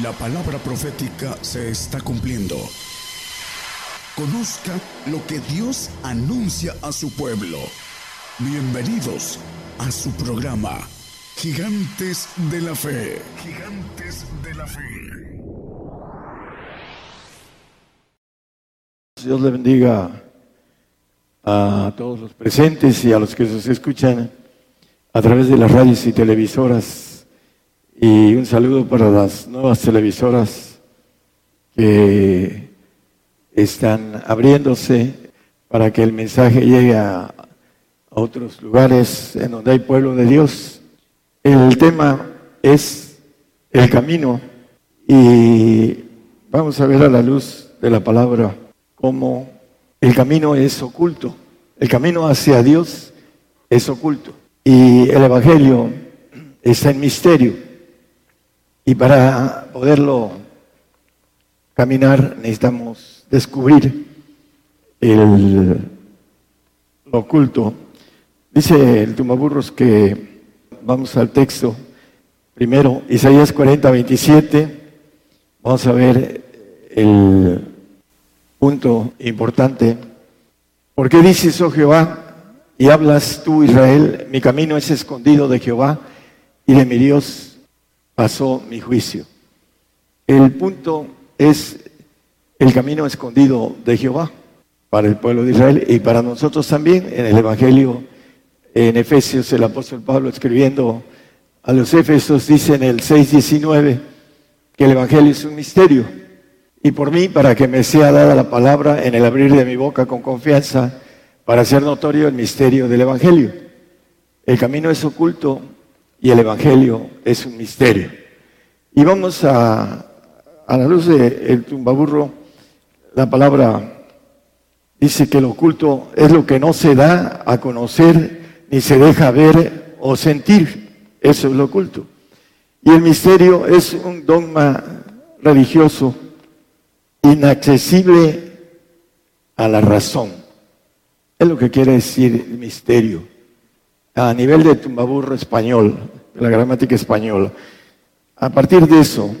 La palabra profética se está cumpliendo. Conozca lo que Dios anuncia a su pueblo. Bienvenidos a su programa, Gigantes de la Fe. Gigantes de la Fe. Dios le bendiga a todos los presentes y a los que nos escuchan a través de las radios y televisoras y un saludo para las nuevas televisoras que están abriéndose para que el mensaje llegue a, otros lugares en donde hay pueblo de Dios. El tema es el camino y vamos a ver a la luz de la palabra cómo el camino es oculto. El camino hacia Dios es oculto y el Evangelio está en misterio. Y para poderlo caminar necesitamos descubrir el, lo oculto. Dice el Tumaburros que vamos al texto primero, Isaías 40, 27. Vamos a ver el punto importante. ¿Por qué dices, oh Jehová, y hablas tú, Israel, mi camino es escondido de Jehová y de mi Dios pasó mi juicio. El punto es el camino escondido de Jehová para el pueblo de Israel y para nosotros también en el Evangelio en Efesios el apóstol Pablo escribiendo a los Efesios dice en el 6:19 que el Evangelio es un misterio y por mí para que me sea dada la palabra en el abrir de mi boca con confianza para hacer notorio el misterio del Evangelio. El camino es oculto y el Evangelio es un misterio. Y vamos a, la luz del tumbaburro, la palabra dice que lo oculto es lo que no se da a conocer ni se deja ver o sentir. Eso es lo oculto. Y el misterio es un dogma religioso inaccesible a la razón. Es lo que quiere decir el misterio a nivel de tumbaburro español, la gramática española. A partir de eso,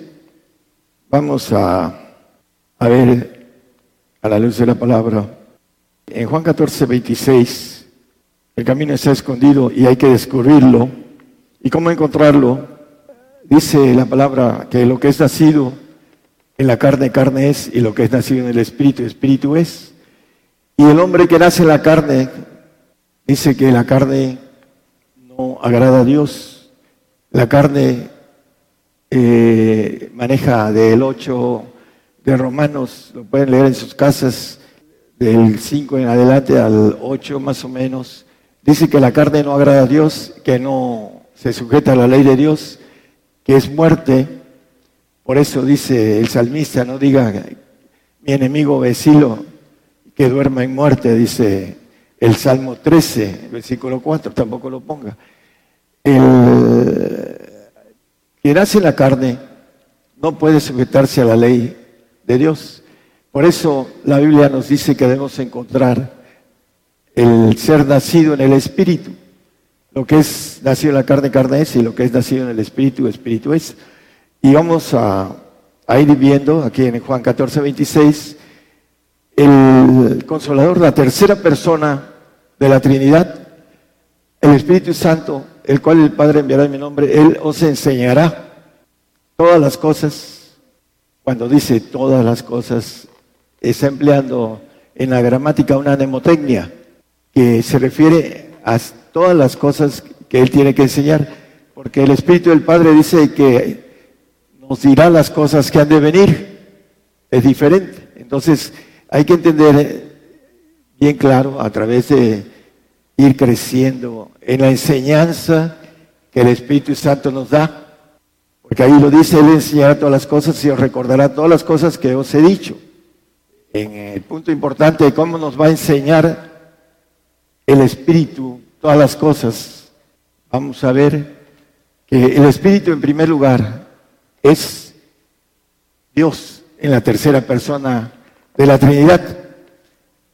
vamos a, a ver a la luz de la palabra. En Juan 14, 26, el camino está escondido y hay que descubrirlo. ¿Y cómo encontrarlo? Dice la palabra que lo que es nacido en la carne, carne es, y lo que es nacido en el espíritu, espíritu es. Y el hombre que nace en la carne, dice que la carne no agrada a Dios. La carne eh, maneja del 8 de Romanos, lo pueden leer en sus casas, del 5 en adelante al 8 más o menos. Dice que la carne no agrada a Dios, que no se sujeta a la ley de Dios, que es muerte. Por eso dice el salmista, no diga mi enemigo vecino que duerma en muerte, dice el Salmo 13, versículo 4, tampoco lo ponga. El que nace en la carne no puede sujetarse a la ley de Dios. Por eso la Biblia nos dice que debemos encontrar el ser nacido en el Espíritu. Lo que es nacido en la carne, carne es, y lo que es nacido en el Espíritu, Espíritu es. Y vamos a, a ir viendo aquí en Juan 14, 26, el consolador, la tercera persona de la Trinidad, el Espíritu Santo, el cual el Padre enviará en mi nombre, Él os enseñará todas las cosas. Cuando dice todas las cosas, está empleando en la gramática una mnemotecnia que se refiere a todas las cosas que Él tiene que enseñar, porque el Espíritu del Padre dice que nos dirá las cosas que han de venir. Es diferente. Entonces, hay que entender bien claro a través de ir creciendo en la enseñanza que el Espíritu Santo nos da. Porque ahí lo dice, Él enseñará todas las cosas y os recordará todas las cosas que os he dicho. En el punto importante de cómo nos va a enseñar el Espíritu todas las cosas, vamos a ver que el Espíritu en primer lugar es Dios en la tercera persona de la Trinidad.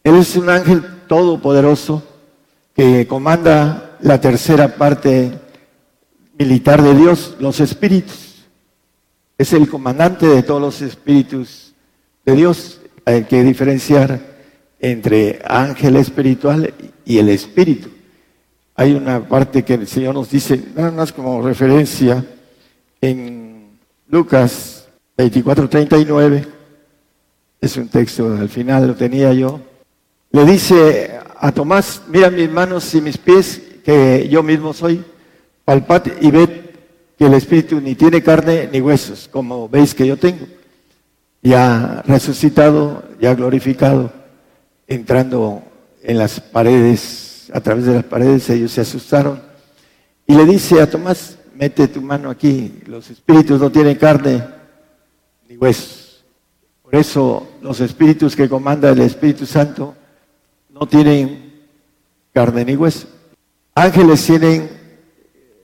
Él es un ángel todopoderoso que comanda la tercera parte militar de Dios, los espíritus. Es el comandante de todos los espíritus de Dios. Hay que diferenciar entre ángel espiritual y el espíritu. Hay una parte que el Señor nos dice, nada más como referencia, en Lucas 24, 39, es un texto, al final lo tenía yo, le dice a Tomás, mira mis manos y mis pies, que yo mismo soy, palpad y ved que el Espíritu ni tiene carne ni huesos, como veis que yo tengo. Ya resucitado, ya glorificado, entrando en las paredes, a través de las paredes, ellos se asustaron. Y le dice a Tomás, mete tu mano aquí, los espíritus no tienen carne ni huesos. Por eso los espíritus que comanda el Espíritu Santo no tienen carne ni hueso. Ángeles tienen,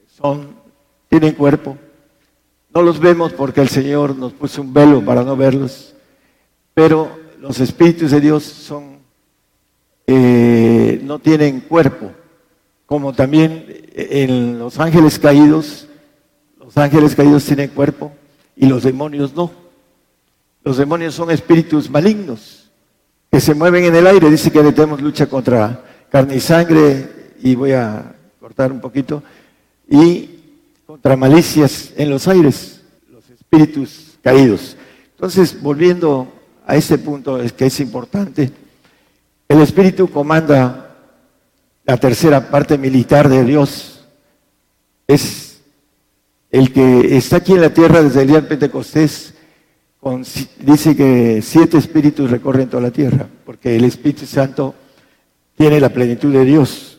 son, tienen cuerpo. No los vemos porque el Señor nos puso un velo para no verlos. Pero los espíritus de Dios son, eh, no tienen cuerpo. Como también en los ángeles caídos, los ángeles caídos tienen cuerpo y los demonios no. Los demonios son espíritus malignos que se mueven en el aire. Dice que tenemos lucha contra carne y sangre, y voy a cortar un poquito, y contra malicias en los aires, los espíritus caídos. Entonces, volviendo a este punto, es que es importante, el espíritu comanda la tercera parte militar de Dios. Es el que está aquí en la tierra desde el día del Pentecostés dice que siete espíritus recorren toda la tierra, porque el Espíritu Santo tiene la plenitud de Dios.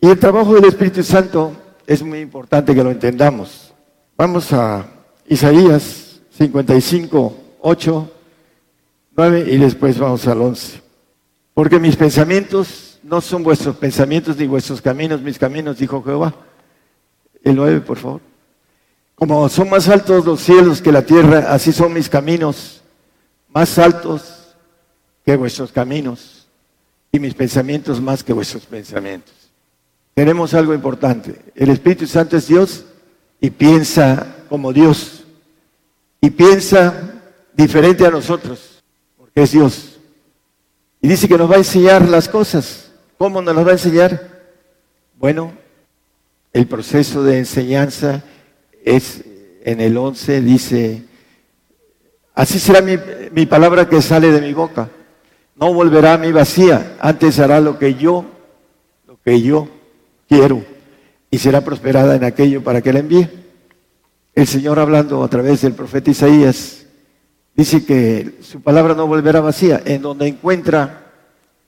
Y el trabajo del Espíritu Santo es muy importante que lo entendamos. Vamos a Isaías 55, 8, 9 y después vamos al 11. Porque mis pensamientos no son vuestros pensamientos ni vuestros caminos, mis caminos, dijo Jehová. El 9, por favor. Como son más altos los cielos que la tierra, así son mis caminos, más altos que vuestros caminos y mis pensamientos más que vuestros pensamientos. Tenemos algo importante. El Espíritu Santo es Dios y piensa como Dios. Y piensa diferente a nosotros, porque es Dios. Y dice que nos va a enseñar las cosas. ¿Cómo nos las va a enseñar? Bueno, el proceso de enseñanza es en el 11, dice, así será mi, mi, palabra que sale de mi boca. No volverá a mi vacía, antes hará lo que yo, lo que yo quiero, y será prosperada en aquello para que la envíe. El Señor hablando a través del profeta Isaías, dice que su palabra no volverá vacía, en donde encuentra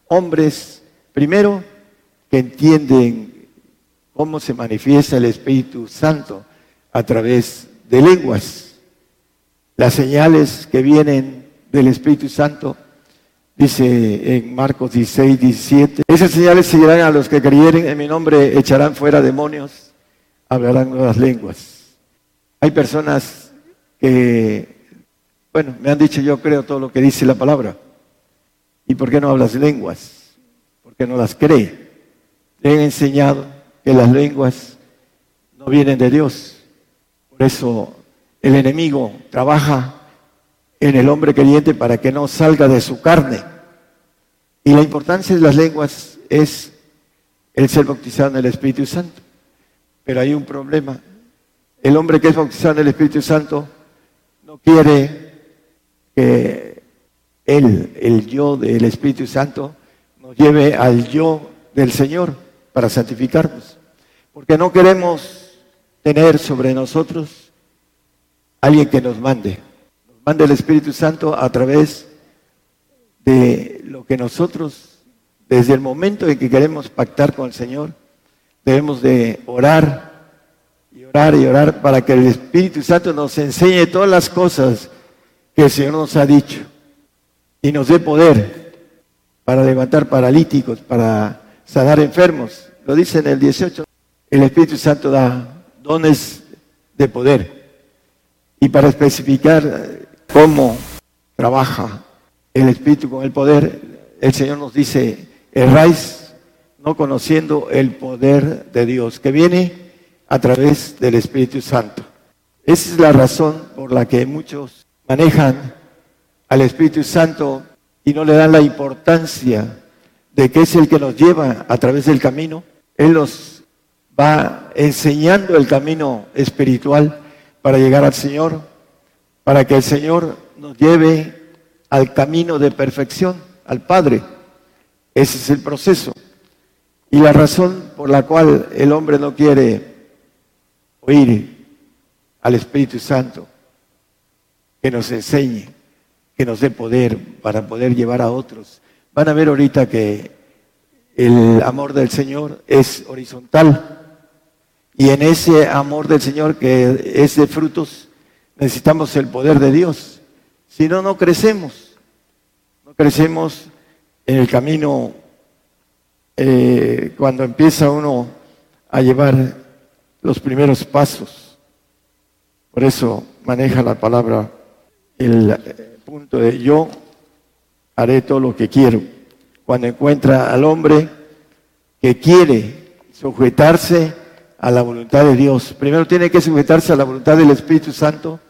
hombres, primero, que entienden cómo se manifiesta el Espíritu Santo a través de lenguas. Las señales que vienen del Espíritu Santo, dice en Marcos 16, 17, esas señales seguirán a los que creyeren en mi nombre, echarán fuera demonios, hablarán nuevas lenguas. Hay personas que, bueno, me han dicho yo creo todo lo que dice la palabra. ¿Y por qué no hablas lenguas? Porque no las cree. Le he enseñado que las lenguas no vienen de Dios, por eso el enemigo trabaja en el hombre creyente para que no salga de su carne. Y la importancia de las lenguas es el ser bautizado en el Espíritu Santo. Pero hay un problema. El hombre que es bautizado en el Espíritu Santo no quiere que él, el yo del Espíritu Santo, nos lleve al yo del Señor para santificarnos. Porque no queremos tener sobre nosotros alguien que nos mande. Nos mande el Espíritu Santo a través de lo que nosotros, desde el momento en que queremos pactar con el Señor, debemos de orar y orar y orar para que el Espíritu Santo nos enseñe todas las cosas que el Señor nos ha dicho y nos dé poder para levantar paralíticos, para sanar enfermos. Lo dice en el 18. El Espíritu Santo da dones de poder. Y para especificar cómo trabaja el Espíritu con el poder, el Señor nos dice, erráis no conociendo el poder de Dios, que viene a través del Espíritu Santo. Esa es la razón por la que muchos manejan al Espíritu Santo y no le dan la importancia de que es el que nos lleva a través del camino. Él nos va enseñando el camino espiritual para llegar al Señor, para que el Señor nos lleve al camino de perfección, al Padre. Ese es el proceso. Y la razón por la cual el hombre no quiere oír al Espíritu Santo, que nos enseñe, que nos dé poder para poder llevar a otros. Van a ver ahorita que el amor del Señor es horizontal y en ese amor del Señor que es de frutos necesitamos el poder de Dios. Si no, no crecemos. No crecemos en el camino eh, cuando empieza uno a llevar los primeros pasos. Por eso maneja la palabra el eh, punto de yo haré todo lo que quiero. Cuando encuentra al hombre que quiere sujetarse a la voluntad de Dios. Primero tiene que sujetarse a la voluntad del Espíritu Santo,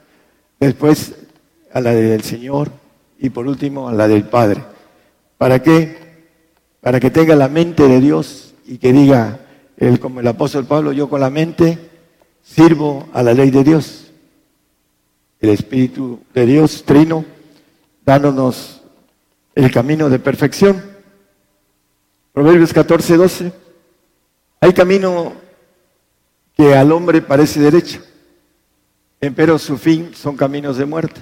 después a la del Señor y por último a la del Padre. ¿Para qué? para que tenga la mente de Dios y que diga, él, como el apóstol Pablo, yo con la mente sirvo a la ley de Dios. El Espíritu de Dios, trino, dándonos el camino de perfección. Proverbios 14, 12. Hay camino que al hombre parece derecho, pero su fin son caminos de muerte.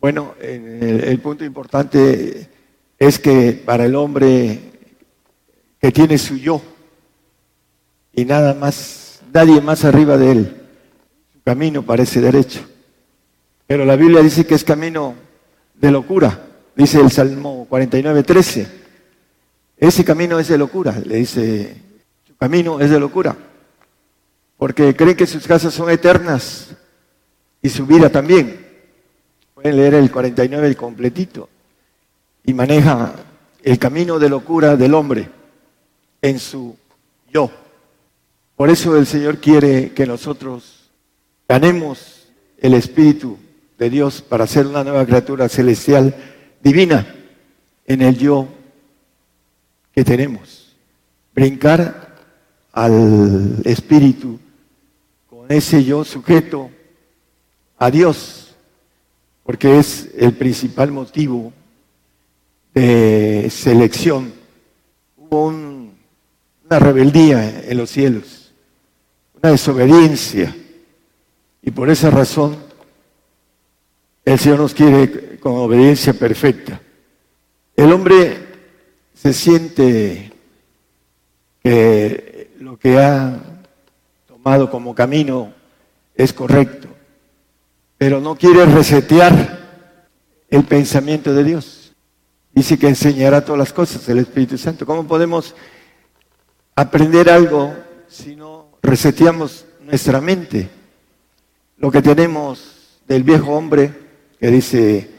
Bueno, el punto importante es que para el hombre que tiene su yo y nada más, nadie más arriba de él, su camino parece derecho. Pero la Biblia dice que es camino de locura, dice el Salmo 49, 13. Ese camino es de locura, le dice, su camino es de locura, porque creen que sus casas son eternas y su vida también. Pueden leer el 49 el completito y maneja el camino de locura del hombre en su yo. Por eso el Señor quiere que nosotros ganemos el Espíritu de Dios para ser una nueva criatura celestial divina en el yo que tenemos. Brincar al Espíritu ese yo sujeto a Dios, porque es el principal motivo de selección. Hubo una rebeldía en los cielos, una desobediencia. Y por esa razón el Señor nos quiere con obediencia perfecta. El hombre se siente que lo que ha como camino es correcto, pero no quiere resetear el pensamiento de Dios. Dice que enseñará todas las cosas el Espíritu Santo. ¿Cómo podemos aprender algo si no reseteamos nuestra mente? Lo que tenemos del viejo hombre, que dice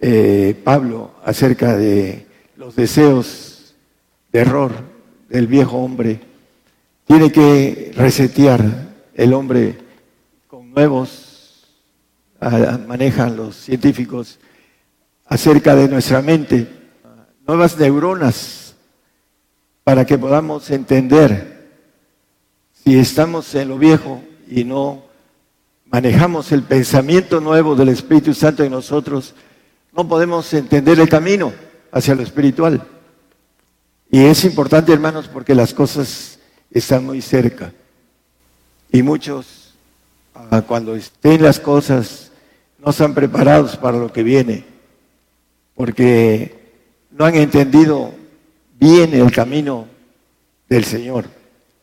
eh, Pablo acerca de los deseos de error del viejo hombre, tiene que resetear el hombre con nuevos, manejan los científicos, acerca de nuestra mente, nuevas neuronas, para que podamos entender si estamos en lo viejo y no manejamos el pensamiento nuevo del Espíritu Santo en nosotros, no podemos entender el camino hacia lo espiritual. Y es importante, hermanos, porque las cosas están muy cerca. Y muchos, ah, cuando estén las cosas, no están preparados para lo que viene porque no han entendido bien el camino del Señor,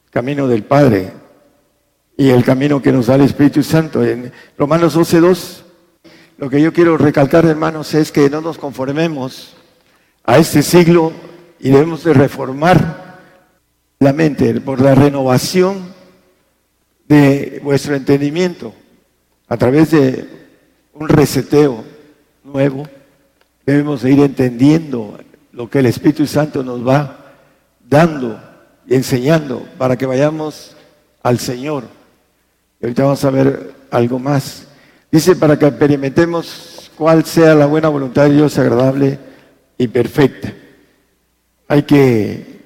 el camino del Padre y el camino que nos da el Espíritu Santo. En Romanos 12.2, lo que yo quiero recalcar, hermanos, es que no nos conformemos a este siglo y debemos de reformar la mente por la renovación de vuestro entendimiento a través de un reseteo nuevo debemos ir entendiendo lo que el Espíritu Santo nos va dando y enseñando para que vayamos al Señor. Ahorita vamos a ver algo más. Dice, para que experimentemos cuál sea la buena voluntad de Dios agradable y perfecta. Hay que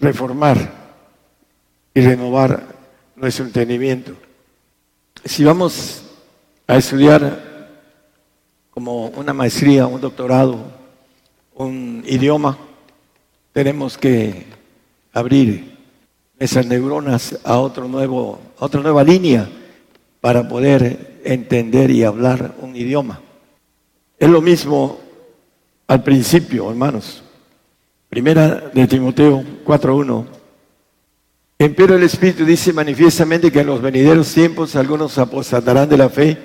reformar renovar nuestro entendimiento. Si vamos a estudiar como una maestría, un doctorado, un idioma, tenemos que abrir esas neuronas a otro nuevo, a otra nueva línea para poder entender y hablar un idioma. Es lo mismo al principio, hermanos. Primera de Timoteo 4.1. Empero el Espíritu dice manifiestamente que en los venideros tiempos algunos apostatarán de la fe,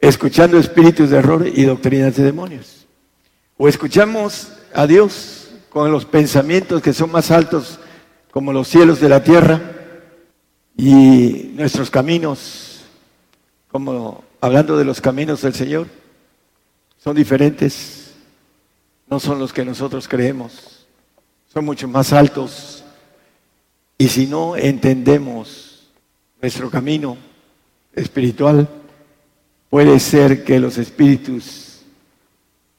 escuchando espíritus de error y doctrinas de demonios. O escuchamos a Dios con los pensamientos que son más altos como los cielos de la tierra y nuestros caminos, como hablando de los caminos del Señor, son diferentes, no son los que nosotros creemos, son mucho más altos. Y si no entendemos nuestro camino espiritual, puede ser que los espíritus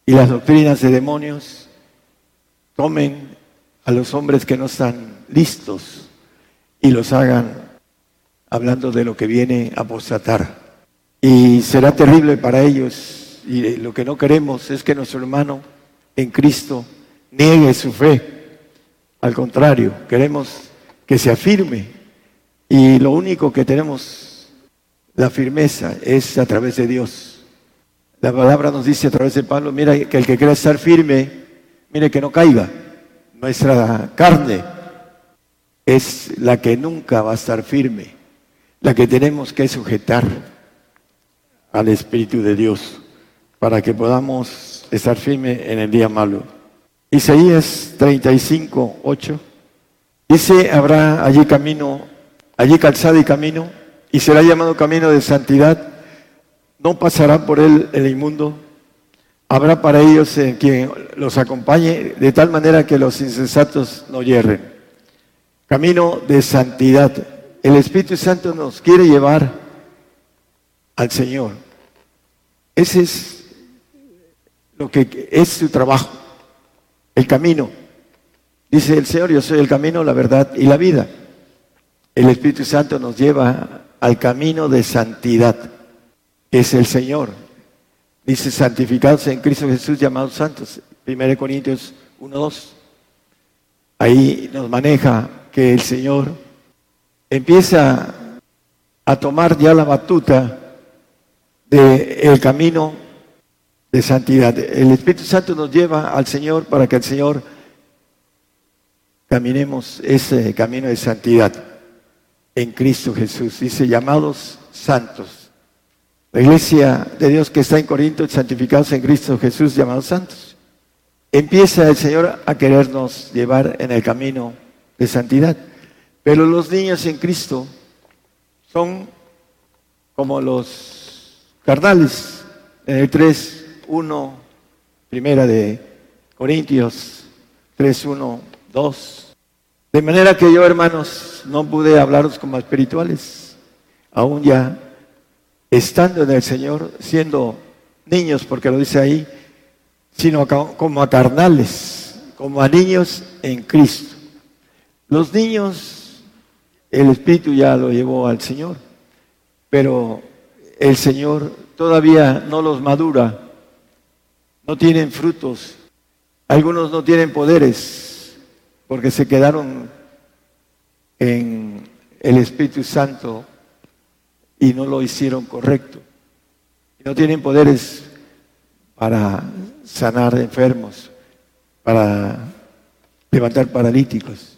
y las doctrinas de demonios tomen a los hombres que no están listos y los hagan hablando de lo que viene a apostatar. Y será terrible para ellos y lo que no queremos es que nuestro hermano en Cristo niegue su fe. Al contrario, queremos que se afirme y lo único que tenemos la firmeza es a través de Dios. La palabra nos dice a través de Pablo, mira que el que quiera estar firme, mire que no caiga. Nuestra carne es la que nunca va a estar firme, la que tenemos que sujetar al Espíritu de Dios para que podamos estar firmes en el día malo. Isaías 35, 8 dice, habrá allí camino, allí calzada y camino, y será llamado camino de santidad, no pasará por él el inmundo, habrá para ellos quien los acompañe, de tal manera que los insensatos no yerren. Camino de santidad. El Espíritu Santo nos quiere llevar al Señor. Ese es lo que es su trabajo, el camino. Dice el Señor, yo soy el camino, la verdad y la vida. El Espíritu Santo nos lleva al camino de santidad, que es el Señor. Dice, santificados en Cristo Jesús, llamados santos. 1 Corintios 1.2. Ahí nos maneja que el Señor empieza a tomar ya la batuta del camino de santidad. El Espíritu Santo nos lleva al Señor para que el Señor caminemos ese camino de santidad en Cristo Jesús. Dice, llamados santos. La iglesia de Dios que está en Corinto, santificados en Cristo Jesús, llamados santos. Empieza el Señor a querernos llevar en el camino de santidad. Pero los niños en Cristo son como los carnales. En el 3, 1, primera de Corintios 3, 1, 2. De manera que yo, hermanos, no pude hablaros como espirituales, aún ya estando en el Señor, siendo niños, porque lo dice ahí, sino como a carnales, como a niños en Cristo. Los niños, el Espíritu ya lo llevó al Señor, pero el Señor todavía no los madura, no tienen frutos, algunos no tienen poderes, porque se quedaron en el Espíritu Santo y no lo hicieron correcto. no tienen poderes para sanar enfermos, para levantar paralíticos,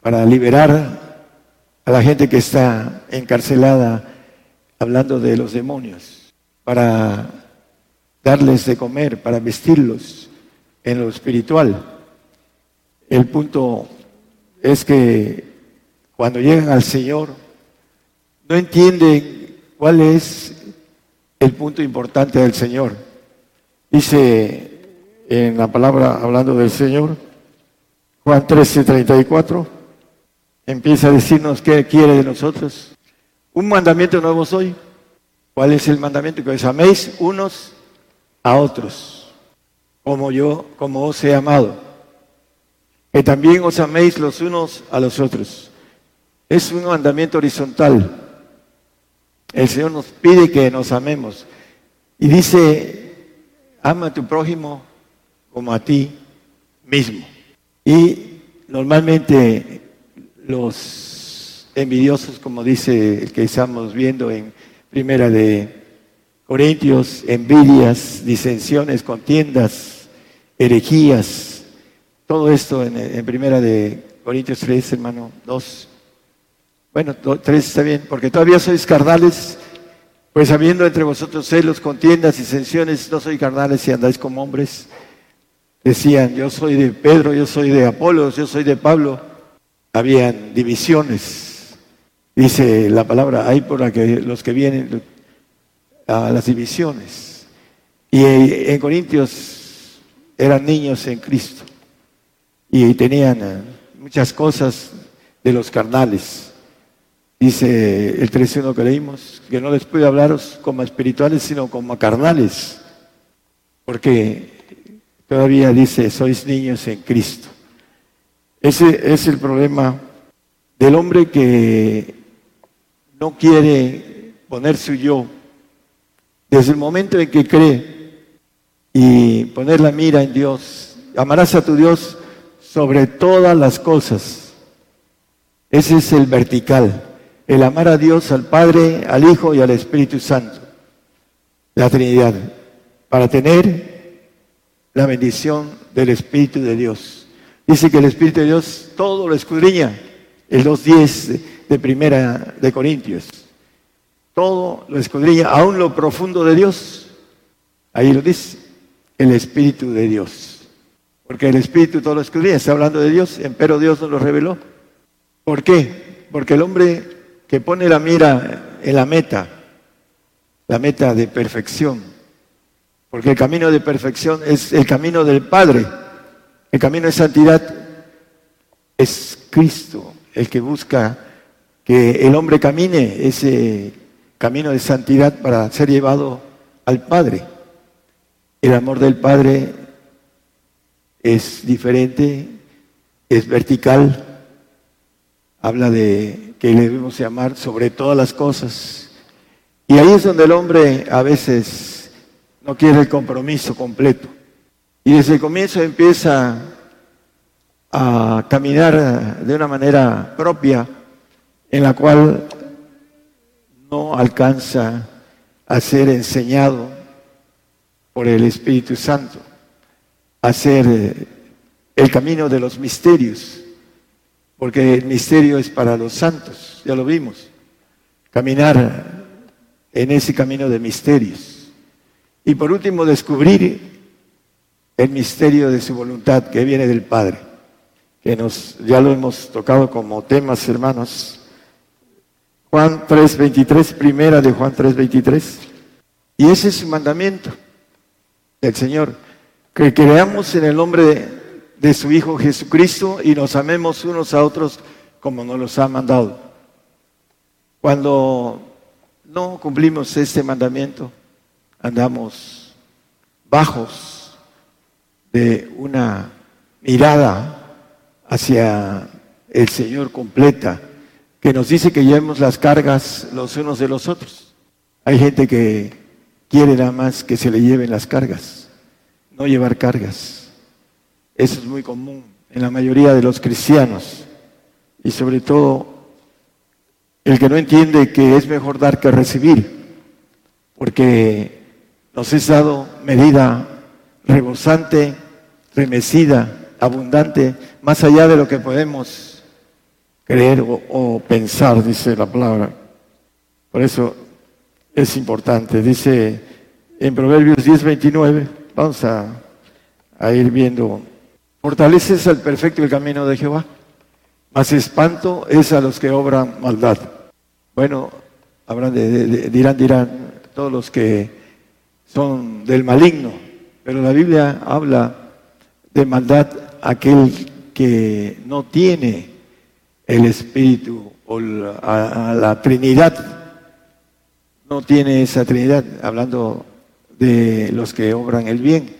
para liberar a la gente que está encarcelada hablando de los demonios, para darles de comer, para vestirlos en lo espiritual. El punto es que cuando llegan al Señor, no entienden cuál es el punto importante del Señor. Dice en la palabra hablando del Señor, Juan 13, 34, empieza a decirnos qué quiere de nosotros. Un mandamiento nuevo soy, ¿Cuál es el mandamiento? Que os améis unos a otros, como yo, como os he amado. Que también os améis los unos a los otros. Es un mandamiento horizontal. El Señor nos pide que nos amemos. Y dice, ama a tu prójimo como a ti mismo. Y normalmente los envidiosos, como dice el que estamos viendo en primera de Corintios, envidias, disensiones, contiendas, herejías, todo esto en, primera de Corintios 3, hermano, 2. Bueno, 3 está bien, porque todavía sois carnales, pues habiendo entre vosotros celos, contiendas, disensiones, no sois carnales y andáis como hombres. Decían, yo soy de Pedro, yo soy de Apolos, yo soy de Pablo. Habían divisiones. Dice la palabra, hay por la los que vienen a las divisiones. Y en Corintios eran niños en Cristo y tenían eh, muchas cosas de los carnales. Dice el 13.1 que leímos, que no les puede hablaros como espirituales, sino como carnales, porque todavía dice, sois niños en Cristo. Ese es el problema del hombre que no quiere poner su yo desde el momento en que cree y poner la mira en Dios. Amarás a tu Dios sobre todas las cosas. Ese es el vertical. El amar a Dios, al Padre, al Hijo y al Espíritu Santo. La Trinidad. Para tener la bendición del Espíritu de Dios. Dice que el Espíritu de Dios todo lo escudriña, el 2.10 de primera de Corintios. Todo lo escudriña, aún lo profundo de Dios. Ahí lo dice, el Espíritu de Dios. Porque el Espíritu todo lo escudriña, está hablando de Dios, pero Dios nos lo reveló. ¿Por qué? Porque el hombre que pone la mira en la meta, la meta de perfección, porque el camino de perfección es el camino del Padre. El camino de santidad es Cristo, el que busca que el hombre camine ese camino de santidad para ser llevado al Padre. El amor del Padre es diferente, es vertical, habla de que debemos amar sobre todas las cosas. Y ahí es donde el hombre a veces no quiere el compromiso completo. Y desde el comienzo empieza a caminar de una manera propia en la cual no alcanza a ser enseñado por el Espíritu Santo, a ser eh, el camino de los misterios, porque el misterio es para los santos, ya lo vimos, caminar en ese camino de misterios. Y por último, descubrir el misterio de su voluntad que viene del Padre, que nos, ya lo hemos tocado como temas, hermanos. Juan 3.23, primera de Juan 3.23. Y ese es su mandamiento del Señor, que creamos en el nombre de, su Hijo Jesucristo y nos amemos unos a otros como nos los ha mandado. Cuando no cumplimos este mandamiento, andamos bajos de una mirada hacia el Señor completa, que nos dice que llevemos las cargas los unos de los otros. Hay gente que quiere nada más que se le lleven las cargas, no llevar cargas. Eso es muy común en la mayoría de los cristianos y sobre todo el que no entiende que es mejor dar que recibir, porque nos es dado medida rebosante, remecida, abundante, más allá de lo que podemos creer o, pensar, dice la palabra. Por eso es importante. Dice en Proverbios 10, 29, vamos a, a ir viendo, fortaleces al perfecto el camino de Jehová, más espanto es a los que obran maldad. Bueno, habrán dirán, dirán todos los que son del maligno, pero la Biblia habla de maldad aquel que no tiene el Espíritu o a la Trinidad, no tiene esa Trinidad, hablando de los que obran el bien,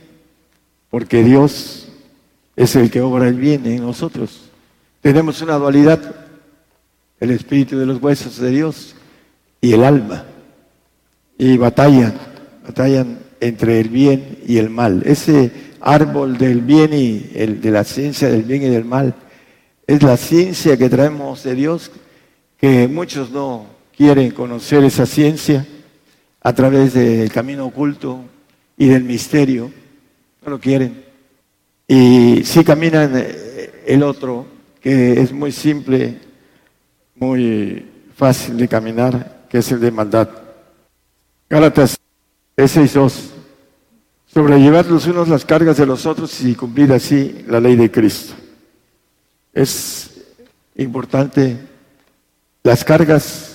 porque Dios es el que obra el bien en nosotros. Tenemos una dualidad, el espíritu de los huesos de Dios y el alma, y batallan, batallan entre el bien y el mal. Ese árbol del bien y el de la ciencia del bien y del mal es la ciencia que traemos de Dios, que muchos no quieren conocer esa ciencia a través del camino oculto y del misterio, no lo quieren. Y si caminan eh, el otro, que es muy simple, muy fácil de caminar, que es el de maldad. Gálatas 6, 2. Sobrellevar los unos las cargas de los otros y cumplir así la ley de Cristo. Es importante. Las cargas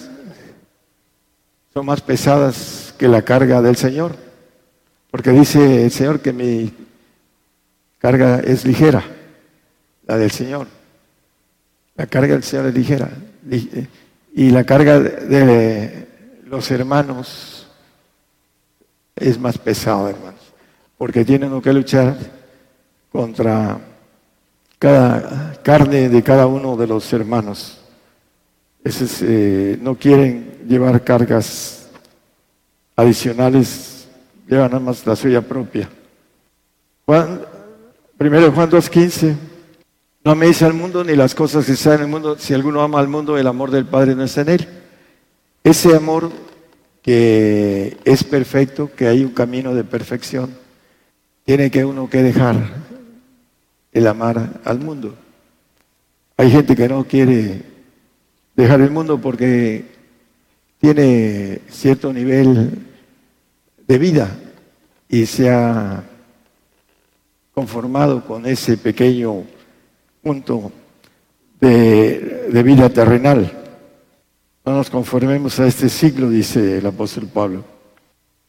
son más pesadas que la carga del Señor, porque dice el Señor que mi carga es ligera, la del Señor. La carga del Señor es ligera. Y la carga de los hermanos es más pesada, hermanos, porque tienen que luchar contra cada carne de cada uno de los hermanos. Esos, eh, no quieren llevar cargas adicionales, llevan nada más la suya propia. Juan, primero Juan 2.15, no améis al mundo ni las cosas que están en el mundo. Si alguno ama al mundo, el amor del Padre no está en él. Ese amor que es perfecto, que hay un camino de perfección, tiene que uno que dejar el amar al mundo. Hay gente que no quiere dejar el mundo porque tiene cierto nivel de vida y se ha conformado con ese pequeño punto de, de vida terrenal. No nos conformemos a este siglo, dice el apóstol Pablo.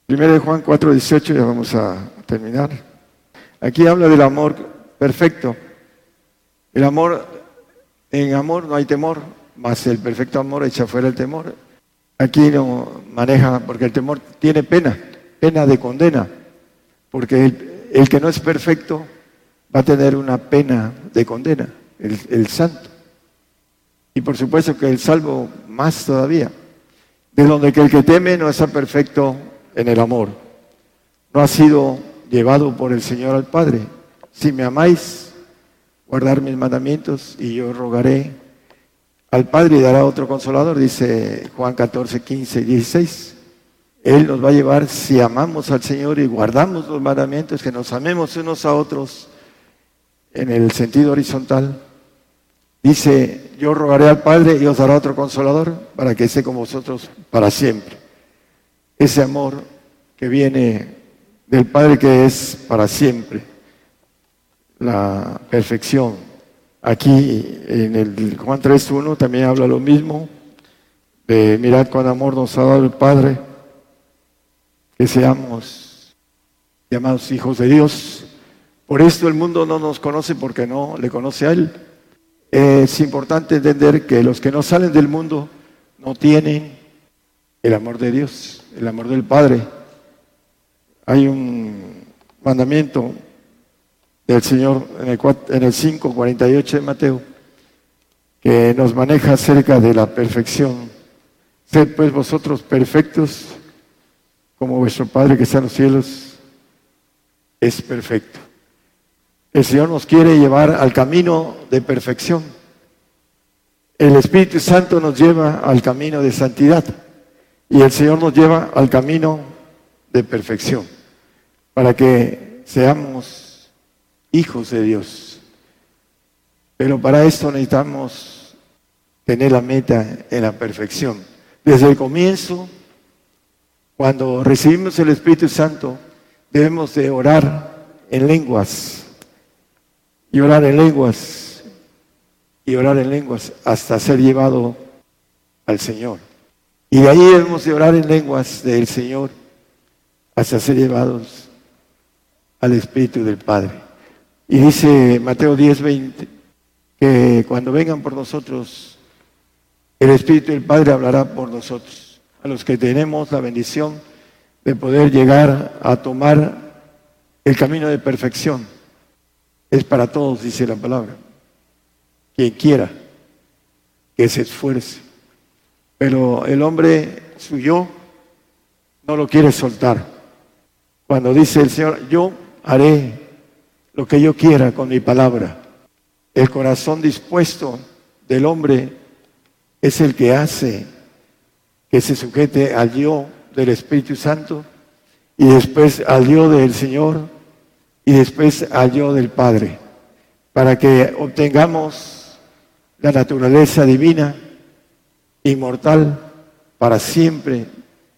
Primero de Juan 4, 18, ya vamos a terminar. Aquí habla del amor perfecto. El amor, en amor no hay temor, más el perfecto amor echa fuera el temor. Aquí no maneja, porque el temor tiene pena, pena de condena, porque el, el que no es perfecto va a tener una pena de condena, el, el santo. Y por supuesto que el salvo más todavía, de donde que el que teme no está perfecto en el amor, no ha sido llevado por el Señor al Padre. Si me amáis, guardar mis mandamientos y yo rogaré al Padre y dará otro consolador, dice Juan 14, 15 y 16. Él nos va a llevar si amamos al Señor y guardamos los mandamientos, que nos amemos unos a otros en el sentido horizontal. Dice, yo rogaré al Padre y os dará otro consolador para que esté con vosotros para siempre. Ese amor que viene del Padre que es para siempre la perfección. Aquí en el Juan 3.1 también habla lo mismo, de mirad cuán amor nos ha dado el Padre, que seamos llamados hijos de Dios. Por esto el mundo no nos conoce porque no le conoce a Él. Es importante entender que los que no salen del mundo no tienen el amor de Dios, el amor del Padre. Hay un mandamiento del Señor en el, en el 5.48 de Mateo, que nos maneja acerca de la perfección. Sed pues vosotros perfectos, como vuestro Padre que está en los cielos es perfecto. El Señor nos quiere llevar al camino de perfección. El Espíritu Santo nos lleva al camino de santidad y el Señor nos lleva al camino de perfección para que seamos hijos de Dios. Pero para esto necesitamos tener la meta en la perfección. Desde el comienzo, cuando recibimos el Espíritu Santo, debemos de orar en lenguas y orar en lenguas y orar en lenguas hasta ser llevado al Señor. Y de ahí debemos de orar en lenguas del Señor hasta ser llevados al Espíritu del Padre. Y dice Mateo 10, 20, que cuando vengan por nosotros, el Espíritu del Padre hablará por nosotros. a los que tenemos la bendición de poder llegar a tomar el camino de perfección. Es para todos, dice la palabra. Quien quiera que se esfuerce. Pero el hombre suyo no lo quiere soltar. Cuando dice el Señor, yo haré lo que yo quiera con mi palabra. El corazón dispuesto del hombre es el que hace que se sujete al yo del Espíritu Santo y después al yo del Señor y después al yo del Padre, para que obtengamos la naturaleza divina, inmortal, para siempre,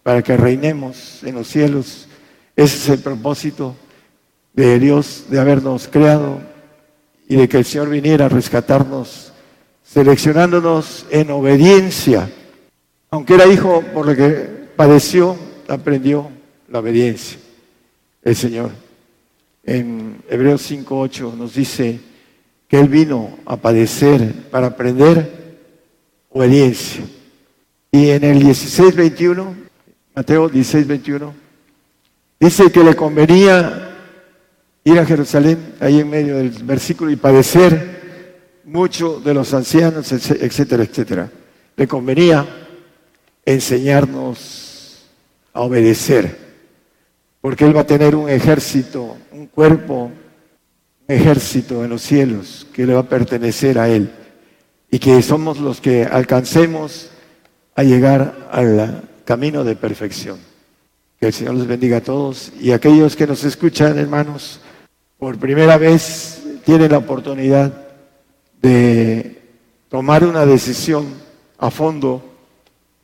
para que reinemos en los cielos. Ese es el propósito de Dios de habernos creado y de que el Señor viniera a rescatarnos, seleccionándonos en obediencia. Aunque era hijo por lo que padeció, aprendió la obediencia. El Señor. En Hebreos 5.8 nos dice que Él vino a padecer para aprender obediencia. Y en el 16.21, Mateo 16.21, dice que le convenía ir a Jerusalén, ahí en medio del versículo, y padecer mucho de los ancianos, etcétera, etcétera. Le convenía enseñarnos a obedecer, porque Él va a tener un ejército, un cuerpo, un ejército en los cielos que le va a pertenecer a Él, y que somos los que alcancemos a llegar al camino de perfección. Que el Señor les bendiga a todos y aquellos que nos escuchan, hermanos, por primera vez tienen la oportunidad de tomar una decisión a fondo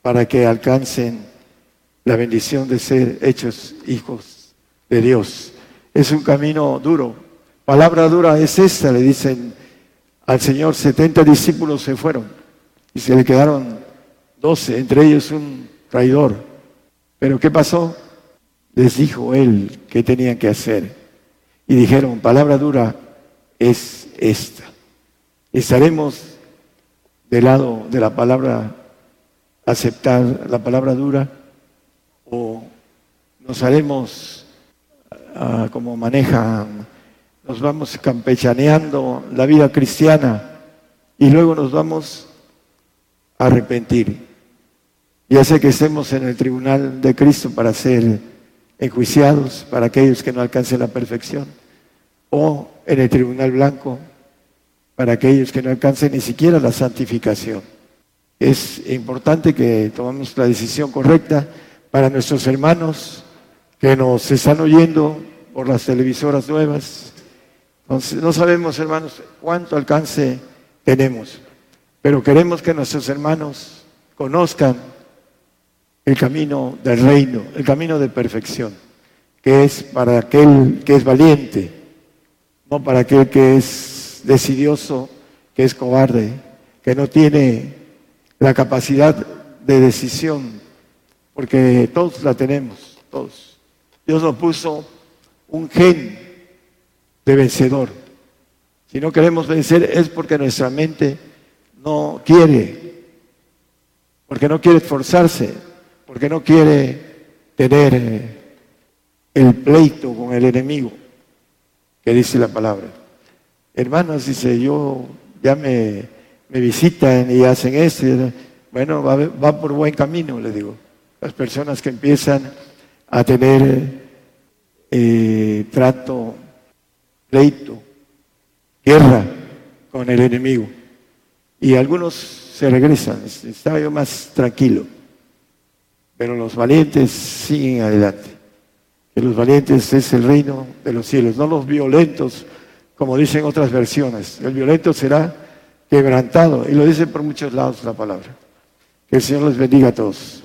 para que alcancen la bendición de ser hechos hijos de Dios. Es un camino duro. Palabra dura es esta, le dicen al Señor, 70 discípulos se fueron y se le quedaron 12, entre ellos un traidor. Pero ¿qué pasó? Les dijo él qué tenían que hacer y dijeron, palabra dura es esta. Estaremos del lado de la palabra, aceptar la palabra dura, o nos haremos ah, como manejan, nos vamos campechaneando la vida cristiana y luego nos vamos a arrepentir. Ya sé que estemos en el tribunal de Cristo para ser enjuiciados para aquellos que no alcancen la perfección, o en el tribunal blanco para aquellos que no alcancen ni siquiera la santificación. Es importante que tomemos la decisión correcta para nuestros hermanos que nos están oyendo por las televisoras nuevas. no sabemos, hermanos, cuánto alcance tenemos, pero queremos que nuestros hermanos conozcan el camino del reino, el camino de perfección, que es para aquel que es valiente, no para aquel que es decidioso, que es cobarde, que no tiene la capacidad de decisión, porque todos la tenemos, todos. Dios nos puso un gen de vencedor. Si no queremos vencer es porque nuestra mente no quiere, porque no quiere esforzarse, porque no quiere tener eh, el pleito con el enemigo, que dice la palabra. Hermanos, dice, yo ya me, visitan y hacen esto, bueno, va, por buen camino, le digo. Las personas que empiezan a tener eh, trato, pleito, guerra con el enemigo. Y algunos se regresan, estaba yo más tranquilo. Pero los valientes siguen adelante. Que los valientes es el reino de los cielos, no los violentos, como dicen otras versiones. El violento será quebrantado, y lo dice por muchos lados la palabra. Que el Señor les bendiga a todos.